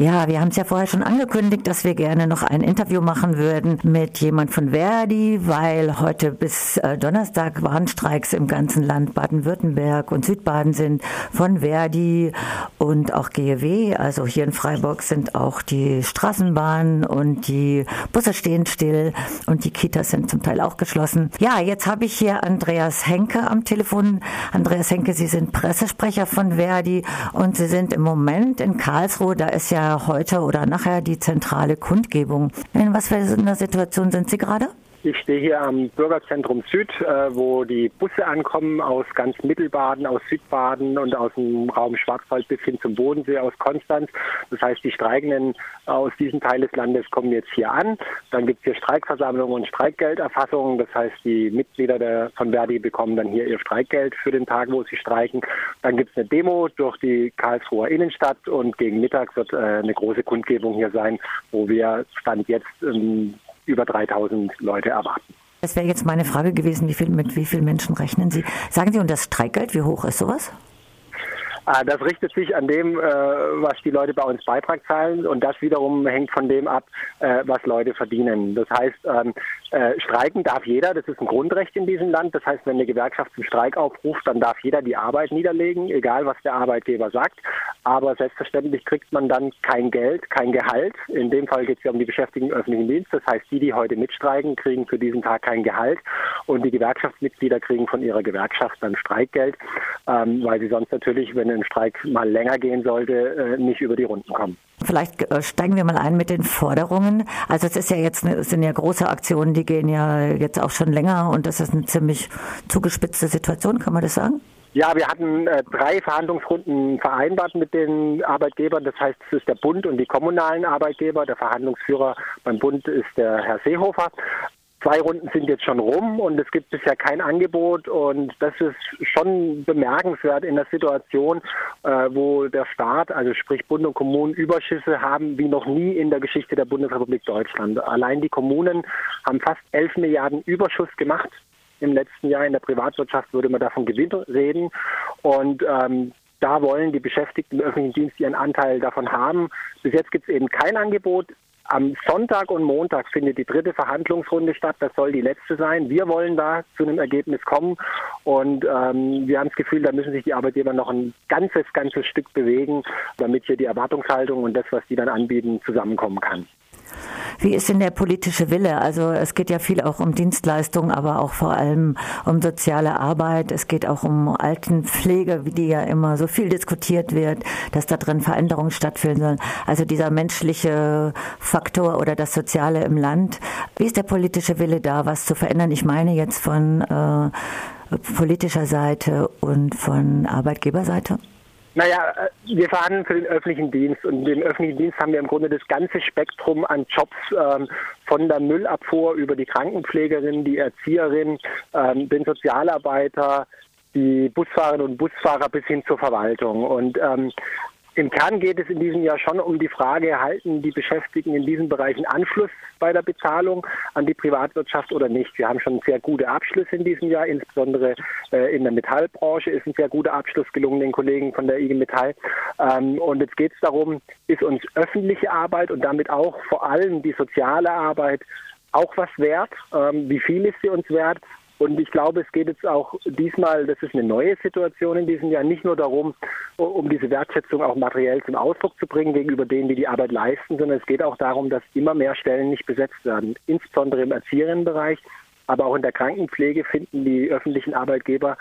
Ja, wir haben es ja vorher schon angekündigt, dass wir gerne noch ein Interview machen würden mit jemand von Verdi, weil heute bis äh, Donnerstag Warnstreiks im ganzen Land Baden-Württemberg und Südbaden sind von Verdi und auch GEW. Also hier in Freiburg sind auch die Straßenbahnen und die Busse stehen still und die Kitas sind zum Teil auch geschlossen. Ja, jetzt habe ich hier Andreas Henke am Telefon. Andreas Henke, Sie sind Pressesprecher von Verdi und Sie sind im Moment in Karlsruhe. Da ist ja heute oder nachher die zentrale Kundgebung. In was für einer Situation sind Sie gerade? Ich stehe hier am Bürgerzentrum Süd, äh, wo die Busse ankommen aus ganz Mittelbaden, aus Südbaden und aus dem Raum Schwarzwald bis hin zum Bodensee, aus Konstanz. Das heißt, die Streikenden aus diesem Teil des Landes kommen jetzt hier an. Dann gibt es hier Streikversammlungen und Streikgelderfassungen. Das heißt, die Mitglieder der, von Verdi bekommen dann hier ihr Streikgeld für den Tag, wo sie streiken. Dann gibt es eine Demo durch die Karlsruher Innenstadt und gegen Mittag wird äh, eine große Kundgebung hier sein, wo wir Stand jetzt ähm, über 3000 Leute erwarten. Das wäre jetzt meine Frage gewesen, wie viel, mit wie vielen Menschen rechnen Sie? Sagen Sie, und das Streikgeld, wie hoch ist sowas? Ah, das richtet sich an dem, äh, was die Leute bei uns Beitrag zahlen und das wiederum hängt von dem ab, äh, was Leute verdienen. Das heißt, ähm, äh, streiken darf jeder, das ist ein Grundrecht in diesem Land. Das heißt, wenn eine Gewerkschaft zum Streik aufruft, dann darf jeder die Arbeit niederlegen, egal was der Arbeitgeber sagt. Aber selbstverständlich kriegt man dann kein Geld, kein Gehalt. In dem Fall geht es ja um die Beschäftigten im öffentlichen Dienst. Das heißt, die, die heute mitstreiken, kriegen für diesen Tag kein Gehalt und die Gewerkschaftsmitglieder kriegen von ihrer Gewerkschaft dann Streikgeld, ähm, weil sie sonst natürlich, wenn ein Streik mal länger gehen sollte, äh, nicht über die Runden kommen. Vielleicht äh, steigen wir mal ein mit den Forderungen. Also es ist ja jetzt es sind ja große Aktionen, die gehen ja jetzt auch schon länger und das ist eine ziemlich zugespitzte Situation, kann man das sagen? Ja, wir hatten äh, drei Verhandlungsrunden vereinbart mit den Arbeitgebern. Das heißt, es ist der Bund und die kommunalen Arbeitgeber. Der Verhandlungsführer beim Bund ist der Herr Seehofer. Zwei Runden sind jetzt schon rum und es gibt bisher kein Angebot und das ist schon bemerkenswert in der Situation, äh, wo der Staat, also sprich Bund und Kommunen, Überschüsse haben wie noch nie in der Geschichte der Bundesrepublik Deutschland. Allein die Kommunen haben fast 11 Milliarden Überschuss gemacht im letzten Jahr. In der Privatwirtschaft würde man davon Gewinn reden und ähm, da wollen die Beschäftigten im öffentlichen Dienst ihren Anteil davon haben. Bis jetzt gibt es eben kein Angebot. Am Sonntag und Montag findet die dritte Verhandlungsrunde statt. Das soll die letzte sein. Wir wollen da zu einem Ergebnis kommen. Und ähm, wir haben das Gefühl, da müssen sich die Arbeitgeber noch ein ganzes, ganzes Stück bewegen, damit hier die Erwartungshaltung und das, was die dann anbieten, zusammenkommen kann. Wie ist denn der politische Wille? Also es geht ja viel auch um Dienstleistungen, aber auch vor allem um soziale Arbeit. Es geht auch um Altenpflege, wie die ja immer so viel diskutiert wird, dass da drin Veränderungen stattfinden sollen. Also dieser menschliche Faktor oder das Soziale im Land. Wie ist der politische Wille da, was zu verändern? Ich meine jetzt von äh, politischer Seite und von Arbeitgeberseite. Naja, äh, wir verhandeln für den öffentlichen Dienst und im öffentlichen Dienst haben wir im Grunde das ganze Spektrum an Jobs ähm, von der Müllabfuhr über die Krankenpflegerin, die Erzieherin, ähm, den Sozialarbeiter, die Busfahrerinnen und Busfahrer bis hin zur Verwaltung. Und ähm, im Kern geht es in diesem Jahr schon um die Frage, erhalten die Beschäftigten in diesen Bereichen Anschluss bei der Bezahlung an die Privatwirtschaft oder nicht? Wir haben schon sehr gute Abschlüsse in diesem Jahr, insbesondere äh, in der Metallbranche ist ein sehr guter Abschluss gelungen, den Kollegen von der IG Metall. Ähm, und jetzt geht es darum, ist uns öffentliche Arbeit und damit auch vor allem die soziale Arbeit auch was wert? Ähm, wie viel ist sie uns wert? Und ich glaube, es geht jetzt auch diesmal, das ist eine neue Situation in diesem Jahr, nicht nur darum, um diese Wertschätzung auch materiell zum Ausdruck zu bringen gegenüber denen, die die Arbeit leisten, sondern es geht auch darum, dass immer mehr Stellen nicht besetzt werden, insbesondere im Erzieherinnenbereich. Aber auch in der Krankenpflege finden die öffentlichen Arbeitgeber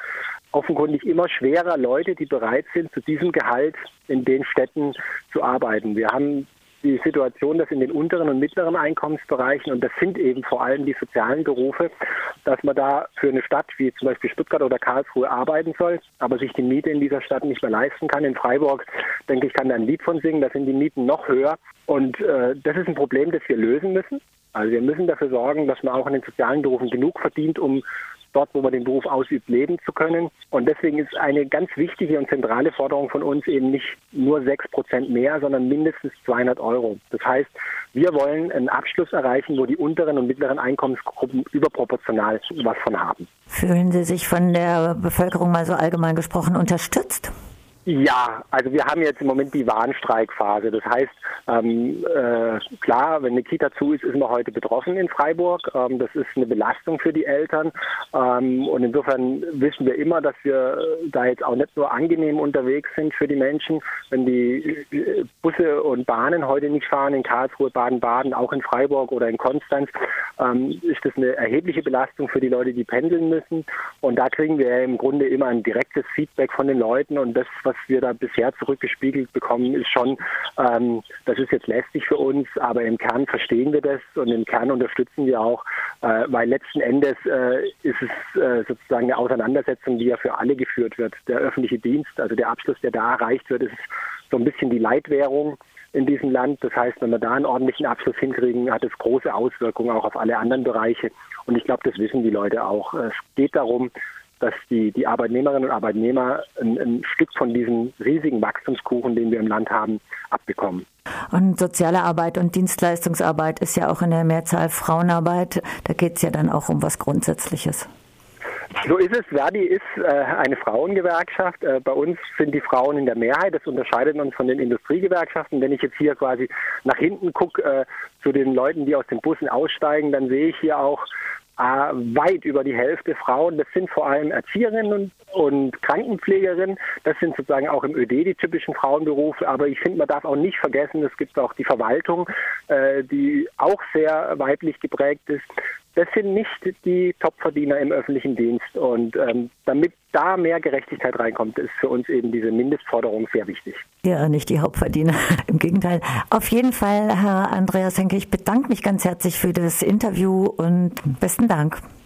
offenkundig immer schwerer Leute, die bereit sind, zu diesem Gehalt in den Städten zu arbeiten. Wir haben die Situation, dass in den unteren und mittleren Einkommensbereichen, und das sind eben vor allem die sozialen Berufe, dass man da für eine Stadt wie zum Beispiel Stuttgart oder Karlsruhe arbeiten soll, aber sich die Miete in dieser Stadt nicht mehr leisten kann. In Freiburg, denke ich, kann da ein Lied von singen, da sind die Mieten noch höher. Und äh, das ist ein Problem, das wir lösen müssen. Also wir müssen dafür sorgen, dass man auch in den sozialen Berufen genug verdient, um dort, wo man den Beruf ausübt, leben zu können. Und deswegen ist eine ganz wichtige und zentrale Forderung von uns eben nicht nur sechs Prozent mehr, sondern mindestens 200 Euro. Das heißt, wir wollen einen Abschluss erreichen, wo die unteren und mittleren Einkommensgruppen überproportional was von haben. Fühlen Sie sich von der Bevölkerung mal so allgemein gesprochen unterstützt? Ja, also wir haben jetzt im Moment die Warnstreikphase. Das heißt, ähm, äh, klar, wenn eine Kita zu ist, ist man heute betroffen in Freiburg. Ähm, das ist eine Belastung für die Eltern. Ähm, und insofern wissen wir immer, dass wir da jetzt auch nicht nur angenehm unterwegs sind für die Menschen. Wenn die äh, Busse und Bahnen heute nicht fahren in Karlsruhe, Baden-Baden, auch in Freiburg oder in Konstanz, ähm, ist das eine erhebliche Belastung für die Leute, die pendeln müssen. Und da kriegen wir im Grunde immer ein direktes Feedback von den Leuten. Und das, was wir da bisher zurückgespiegelt bekommen, ist schon, ähm, das ist jetzt lästig für uns, aber im Kern verstehen wir das und im Kern unterstützen wir auch, äh, weil letzten Endes äh, ist es äh, sozusagen eine Auseinandersetzung, die ja für alle geführt wird. Der öffentliche Dienst, also der Abschluss, der da erreicht wird, ist so ein bisschen die Leitwährung in diesem Land. Das heißt, wenn wir da einen ordentlichen Abschluss hinkriegen, hat es große Auswirkungen auch auf alle anderen Bereiche. Und ich glaube, das wissen die Leute auch. Es geht darum, dass die, die Arbeitnehmerinnen und Arbeitnehmer ein, ein Stück von diesem riesigen Wachstumskuchen, den wir im Land haben, abbekommen. Und soziale Arbeit und Dienstleistungsarbeit ist ja auch in der Mehrzahl Frauenarbeit. Da geht es ja dann auch um was Grundsätzliches. So ist es. Verdi ist äh, eine Frauengewerkschaft. Äh, bei uns sind die Frauen in der Mehrheit. Das unterscheidet uns von den Industriegewerkschaften. Wenn ich jetzt hier quasi nach hinten gucke äh, zu den Leuten, die aus den Bussen aussteigen, dann sehe ich hier auch weit über die Hälfte Frauen. Das sind vor allem Erzieherinnen und, und Krankenpflegerinnen. Das sind sozusagen auch im ÖD die typischen Frauenberufe. Aber ich finde, man darf auch nicht vergessen, es gibt auch die Verwaltung, äh, die auch sehr weiblich geprägt ist das sind nicht die Topverdiener im öffentlichen Dienst. Und ähm, damit da mehr Gerechtigkeit reinkommt, ist für uns eben diese Mindestforderung sehr wichtig. Ja, nicht die Hauptverdiener. Im Gegenteil. Auf jeden Fall, Herr Andreas Henke, ich bedanke mich ganz herzlich für das Interview und besten Dank.